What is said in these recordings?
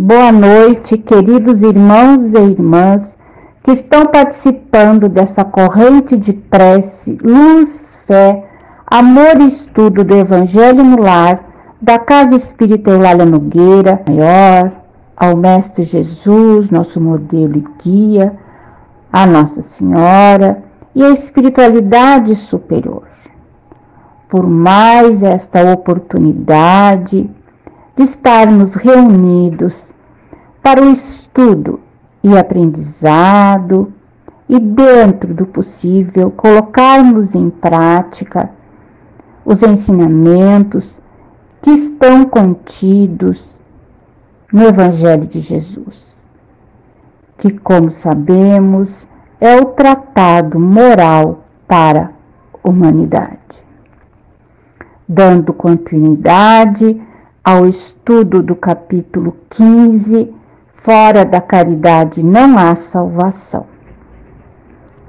Boa noite, queridos irmãos e irmãs que estão participando dessa corrente de prece, luz, fé, amor e estudo do Evangelho no Lar, da Casa Espírita Eulália Nogueira, maior, ao Mestre Jesus, nosso modelo e guia, a Nossa Senhora e a espiritualidade superior. Por mais esta oportunidade de estarmos reunidos para o estudo e aprendizado e, dentro do possível, colocarmos em prática os ensinamentos que estão contidos no Evangelho de Jesus, que, como sabemos, é o tratado moral para a humanidade. Dando continuidade ao estudo do capítulo 15, fora da caridade não há salvação.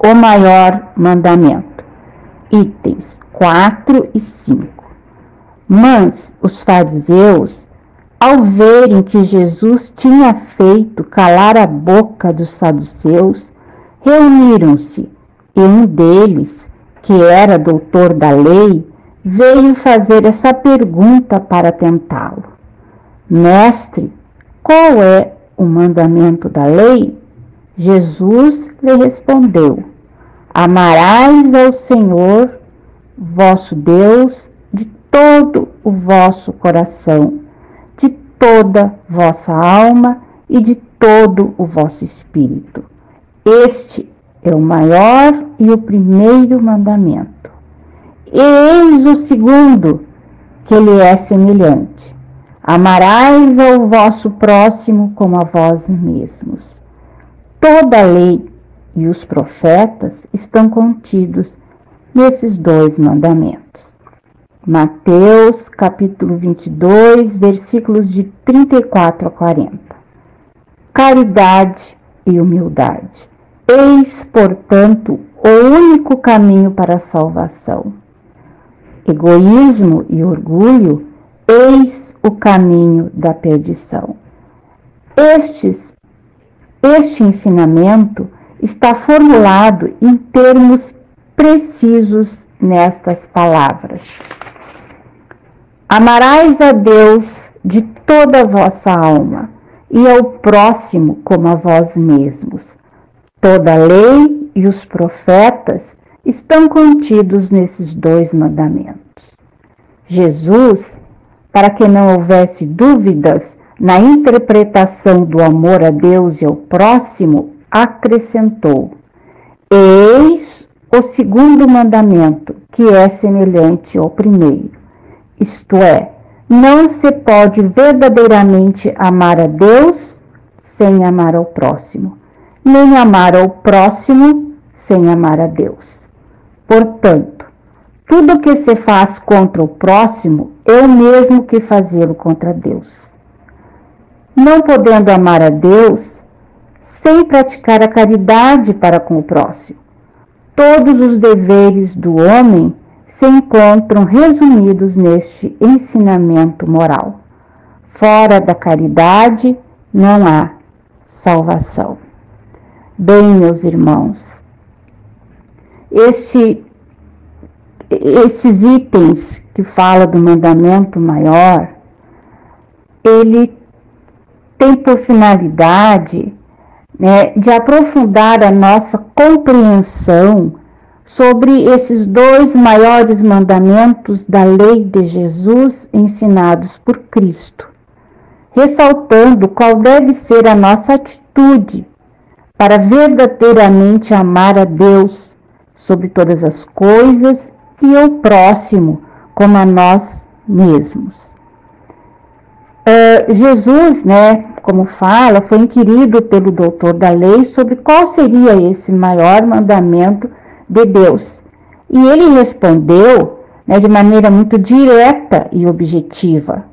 O maior mandamento, itens 4 e 5. Mas os fariseus ao verem que Jesus tinha feito calar a boca dos saduceus, reuniram-se e um deles, que era doutor da lei, veio fazer essa pergunta para tentá-lo: Mestre, qual é o mandamento da lei? Jesus lhe respondeu: Amarás ao Senhor, vosso Deus, de todo o vosso coração toda vossa alma e de todo o vosso espírito. Este é o maior e o primeiro mandamento. E eis o segundo, que lhe é semelhante: Amarás ao vosso próximo como a vós mesmos. Toda a lei e os profetas estão contidos nesses dois mandamentos. Mateus capítulo 22, versículos de 34 a 40. Caridade e humildade. Eis, portanto, o único caminho para a salvação. Egoísmo e orgulho, eis o caminho da perdição. Estes, este ensinamento está formulado em termos precisos nestas palavras. Amarás a Deus de toda a vossa alma e ao próximo como a vós mesmos. Toda a lei e os profetas estão contidos nesses dois mandamentos. Jesus, para que não houvesse dúvidas na interpretação do amor a Deus e ao próximo, acrescentou: Eis o segundo mandamento, que é semelhante ao primeiro isto é, não se pode verdadeiramente amar a Deus sem amar ao próximo, nem amar ao próximo sem amar a Deus. Portanto, tudo que se faz contra o próximo é o mesmo que fazê-lo contra Deus. Não podendo amar a Deus sem praticar a caridade para com o próximo. Todos os deveres do homem se encontram resumidos neste ensinamento moral. Fora da caridade não há salvação. Bem, meus irmãos, este, esses itens que fala do mandamento maior, ele tem por finalidade né, de aprofundar a nossa compreensão sobre esses dois maiores mandamentos da lei de Jesus ensinados por Cristo, ressaltando qual deve ser a nossa atitude para verdadeiramente amar a Deus sobre todas as coisas e ao próximo como a nós mesmos. Uh, Jesus, né, como fala, foi inquirido pelo doutor da lei sobre qual seria esse maior mandamento de Deus. E ele respondeu né, de maneira muito direta e objetiva,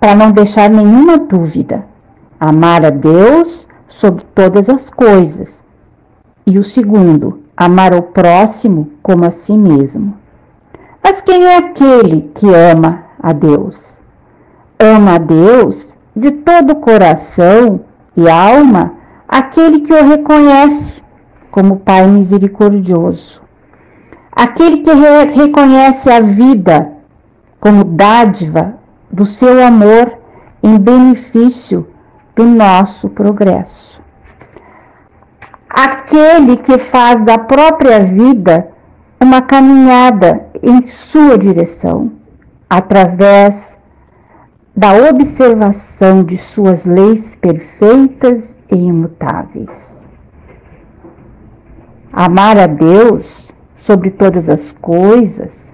para não deixar nenhuma dúvida: amar a Deus sobre todas as coisas. E o segundo, amar o próximo como a si mesmo. Mas quem é aquele que ama a Deus? Ama a Deus de todo o coração e alma aquele que o reconhece como Pai misericordioso, aquele que re reconhece a vida como dádiva do seu amor em benefício do nosso progresso. Aquele que faz da própria vida uma caminhada em sua direção, através da observação de suas leis perfeitas e imutáveis. Amar a Deus sobre todas as coisas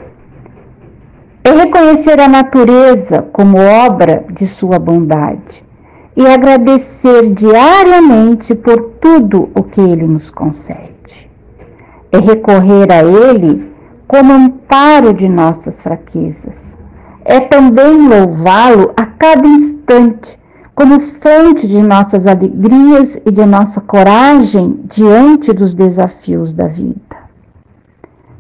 é reconhecer a natureza como obra de sua bondade e agradecer diariamente por tudo o que ele nos concede. É recorrer a ele como amparo de nossas fraquezas. É também louvá-lo a cada instante como fonte de nossas alegrias e de nossa coragem diante dos desafios da vida.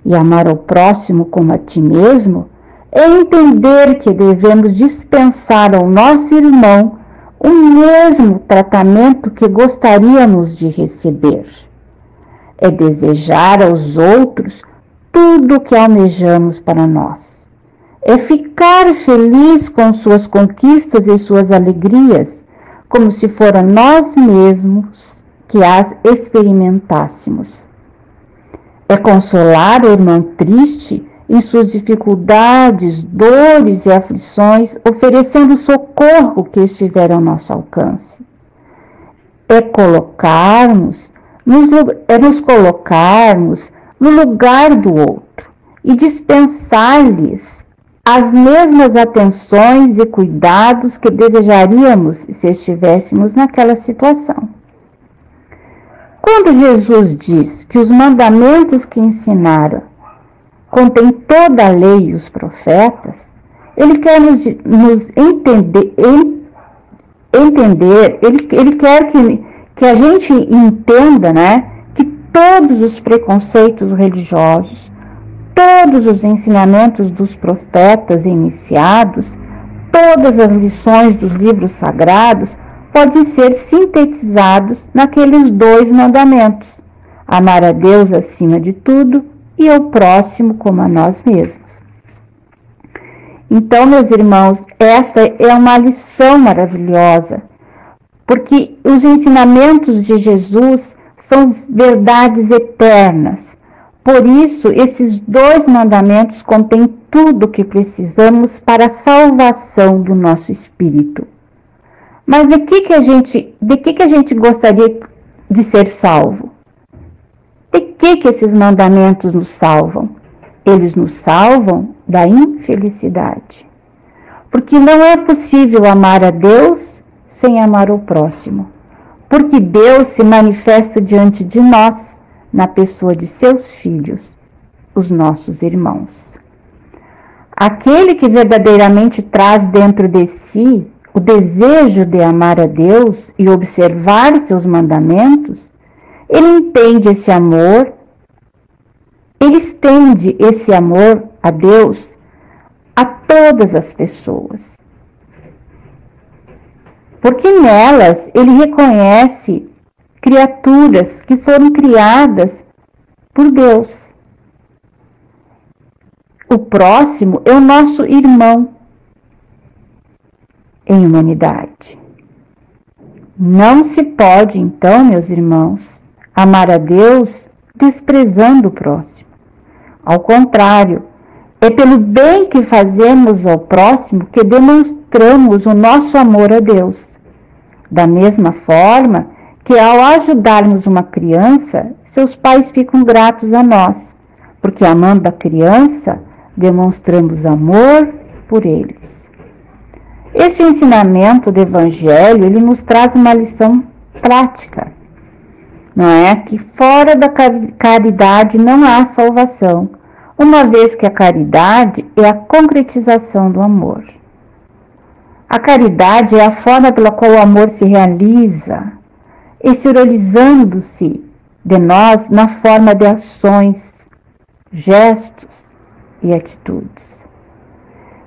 E amar ao próximo como a ti mesmo é entender que devemos dispensar ao nosso irmão o mesmo tratamento que gostaríamos de receber. É desejar aos outros tudo o que almejamos para nós. É ficar feliz com suas conquistas e suas alegrias, como se fora nós mesmos que as experimentássemos. É consolar o irmão triste em suas dificuldades, dores e aflições, oferecendo o socorro que estiver ao nosso alcance. É colocarmos, nos, é nos colocarmos no lugar do outro e dispensar-lhes as mesmas atenções e cuidados que desejaríamos se estivéssemos naquela situação. Quando Jesus diz que os mandamentos que ensinaram contém toda a lei e os profetas, ele quer nos, nos entender, entender ele, ele quer que, que a gente entenda né, que todos os preconceitos religiosos, todos os ensinamentos dos profetas iniciados, todas as lições dos livros sagrados podem ser sintetizados naqueles dois mandamentos: amar a Deus acima de tudo e ao próximo como a nós mesmos. Então, meus irmãos, essa é uma lição maravilhosa, porque os ensinamentos de Jesus são verdades eternas. Por isso, esses dois mandamentos contêm tudo o que precisamos para a salvação do nosso espírito. Mas de que, que a gente, de que, que a gente gostaria de ser salvo? De que, que esses mandamentos nos salvam? Eles nos salvam da infelicidade. Porque não é possível amar a Deus sem amar o próximo. Porque Deus se manifesta diante de nós na pessoa de seus filhos, os nossos irmãos. Aquele que verdadeiramente traz dentro de si o desejo de amar a Deus e observar seus mandamentos, ele entende esse amor, ele estende esse amor a Deus a todas as pessoas. Porque nelas ele reconhece criaturas que foram criadas por Deus. O próximo é o nosso irmão em humanidade. Não se pode, então, meus irmãos, amar a Deus desprezando o próximo. Ao contrário, é pelo bem que fazemos ao próximo que demonstramos o nosso amor a Deus. Da mesma forma que, ao ajudarmos uma criança, seus pais ficam gratos a nós, porque amando a criança, demonstramos amor por eles. Este ensinamento do Evangelho ele nos traz uma lição prática não é? Que fora da caridade não há salvação, uma vez que a caridade é a concretização do amor. A caridade é a forma pela qual o amor se realiza, exteriorizando-se de nós na forma de ações, gestos e atitudes.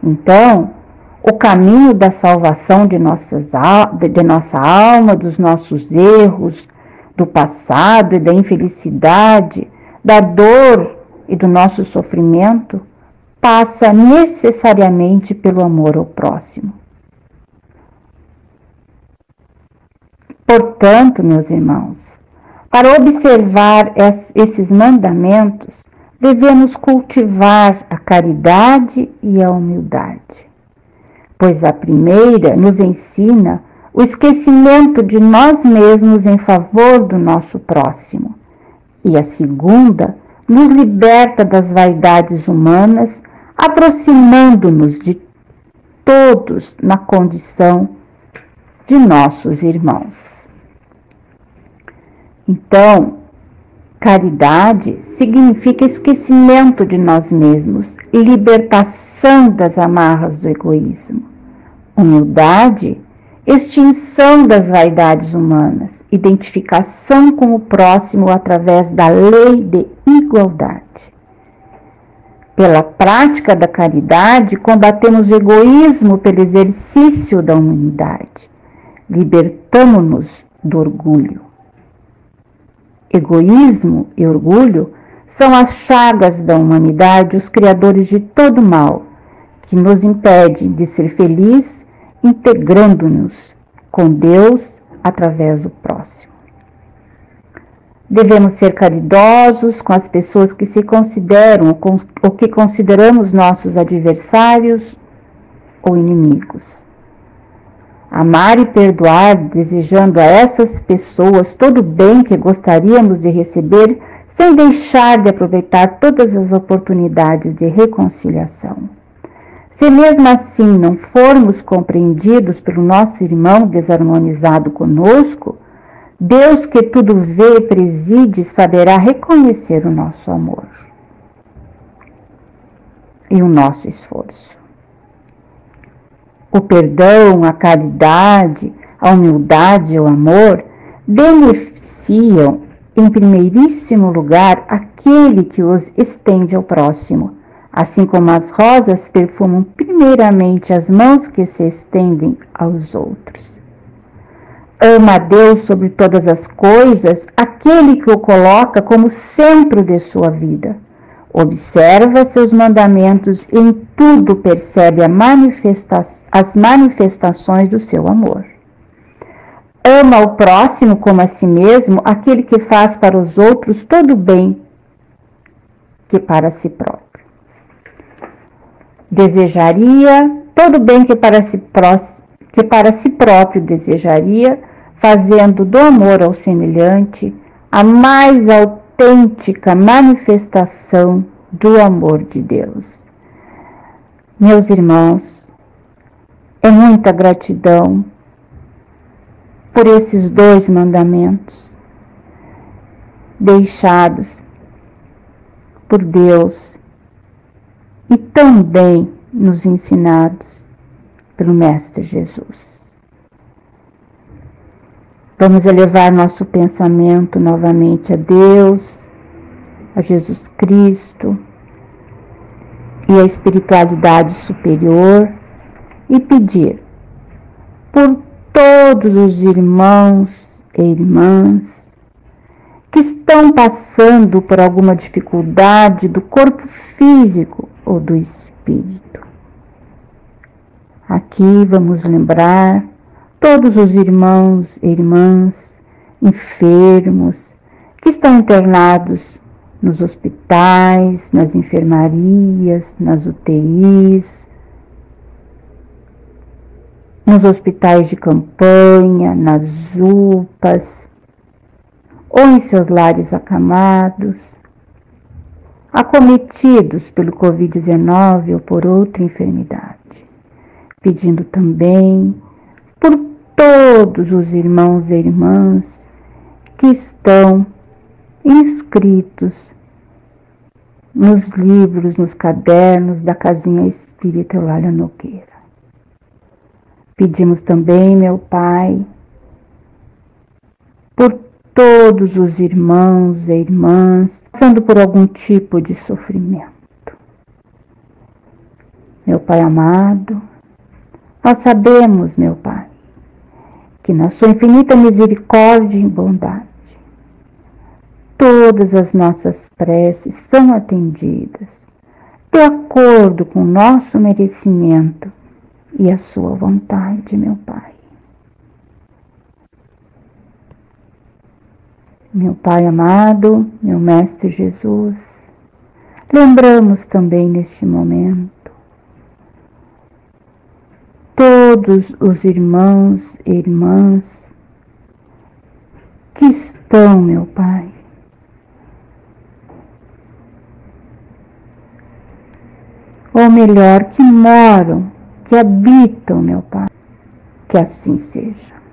Então, o caminho da salvação de, nossas, de nossa alma, dos nossos erros, do passado e da infelicidade, da dor e do nosso sofrimento, passa necessariamente pelo amor ao próximo. Portanto, meus irmãos, para observar esses mandamentos, devemos cultivar a caridade e a humildade, pois a primeira nos ensina o esquecimento de nós mesmos em favor do nosso próximo, e a segunda nos liberta das vaidades humanas, aproximando-nos de todos na condição de nossos irmãos. Então, caridade significa esquecimento de nós mesmos, libertação das amarras do egoísmo. Humildade, extinção das vaidades humanas, identificação com o próximo através da lei de igualdade. Pela prática da caridade, combatemos o egoísmo pelo exercício da humanidade libertamo-nos do orgulho. Egoísmo e orgulho são as chagas da humanidade, os criadores de todo mal, que nos impedem de ser felizes, integrando-nos com Deus através do próximo. Devemos ser caridosos com as pessoas que se consideram ou que consideramos nossos adversários ou inimigos. Amar e perdoar, desejando a essas pessoas todo o bem que gostaríamos de receber, sem deixar de aproveitar todas as oportunidades de reconciliação. Se mesmo assim não formos compreendidos pelo nosso irmão desarmonizado conosco, Deus que tudo vê e preside saberá reconhecer o nosso amor e o nosso esforço. O perdão, a caridade, a humildade e o amor beneficiam, em primeiríssimo lugar, aquele que os estende ao próximo, assim como as rosas perfumam primeiramente as mãos que se estendem aos outros. Ama a Deus sobre todas as coisas, aquele que o coloca como centro de sua vida Observa seus mandamentos e em tudo percebe manifesta as manifestações do seu amor. Ama o próximo como a si mesmo, aquele que faz para os outros todo o bem que para si próprio. Desejaria todo bem que para si, que para si próprio desejaria, fazendo do amor ao semelhante a mais autêntica manifestação do amor de Deus. Meus irmãos, é muita gratidão por esses dois mandamentos deixados por Deus e também nos ensinados pelo Mestre Jesus. Vamos elevar nosso pensamento novamente a Deus, a Jesus Cristo e a espiritualidade superior e pedir por todos os irmãos e irmãs que estão passando por alguma dificuldade do corpo físico ou do espírito. Aqui vamos lembrar todos os irmãos e irmãs enfermos que estão internados nos hospitais, nas enfermarias, nas UTIs, nos hospitais de campanha, nas UPAs, ou em seus lares acamados, acometidos pelo Covid-19 ou por outra enfermidade, pedindo também por todos os irmãos e irmãs que estão inscritos nos livros, nos cadernos da Casinha Espírita Eulália Nogueira. Pedimos também, meu Pai, por todos os irmãos e irmãs passando por algum tipo de sofrimento. Meu Pai amado, Nós sabemos, meu Pai, que na Sua infinita misericórdia e bondade, todas as nossas preces são atendidas de acordo com o nosso merecimento e a Sua vontade, meu Pai. Meu Pai amado, meu Mestre Jesus, lembramos também neste momento todos os irmãos e irmãs que estão, meu Pai, ou melhor, que moram, que habitam, meu Pai, que assim seja.